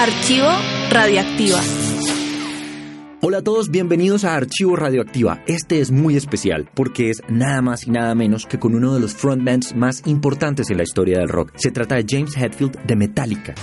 Archivo Radioactiva. Hola a todos, bienvenidos a Archivo Radioactiva. Este es muy especial porque es nada más y nada menos que con uno de los frontmans más importantes en la historia del rock. Se trata de James Hetfield de Metallica.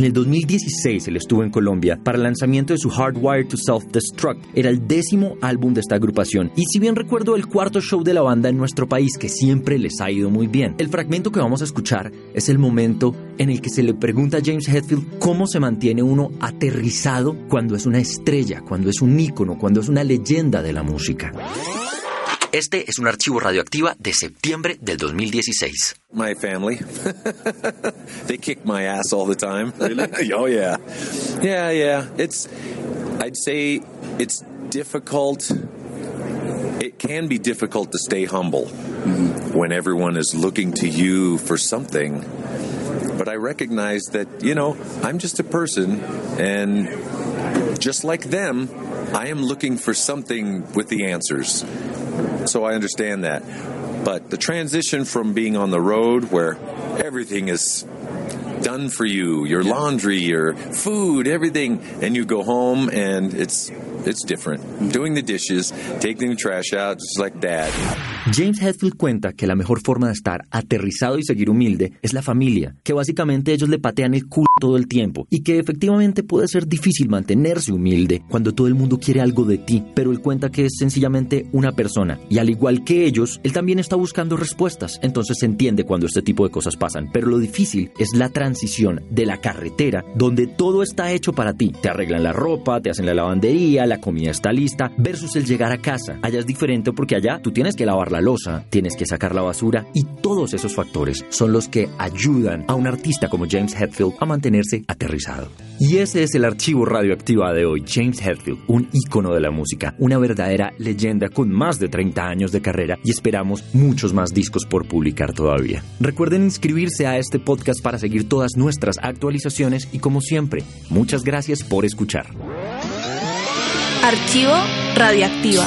En el 2016 él estuvo en Colombia para el lanzamiento de su Hardwired to Self-Destruct. Era el décimo álbum de esta agrupación y si bien recuerdo el cuarto show de la banda en nuestro país que siempre les ha ido muy bien. El fragmento que vamos a escuchar es el momento en el que se le pregunta a James Hetfield cómo se mantiene uno aterrizado cuando es una estrella, cuando es un ícono, cuando es una leyenda de la música. Este es un archivo radioactiva de septiembre del 2016. My family. they kick my ass all the time. Really? oh yeah. Yeah, yeah. It's I'd say it's difficult it can be difficult to stay humble mm-hmm. when everyone is looking to you for something. But I recognize that, you know, I'm just a person and just like them, I am looking for something with the answers. So I understand that. But the transition from being on the road where everything is done for you, your laundry, your food, everything, and you go home and it's it's different. Doing the dishes, taking the trash out, just like dad. James Hetfield cuenta que la mejor forma de estar aterrizado y seguir humilde es la familia, que básicamente ellos le patean el culo todo el tiempo y que efectivamente puede ser difícil mantenerse humilde cuando todo el mundo quiere algo de ti, pero él cuenta que es sencillamente una persona y al igual que ellos, él también está buscando respuestas, entonces se entiende cuando este tipo de cosas pasan, pero lo difícil es la transición de la carretera donde todo está hecho para ti, te arreglan la ropa, te hacen la lavandería, la comida está lista, versus el llegar a casa. Allá es diferente porque allá tú tienes que lavar la losa, tienes que sacar la basura y todos esos factores son los que ayudan a un artista como James Hetfield a mantenerse aterrizado. Y ese es el archivo radioactiva de hoy, James Hetfield, un ícono de la música, una verdadera leyenda con más de 30 años de carrera y esperamos muchos más discos por publicar todavía. Recuerden inscribirse a este podcast para seguir todas nuestras actualizaciones y como siempre, muchas gracias por escuchar. Archivo Radioactiva.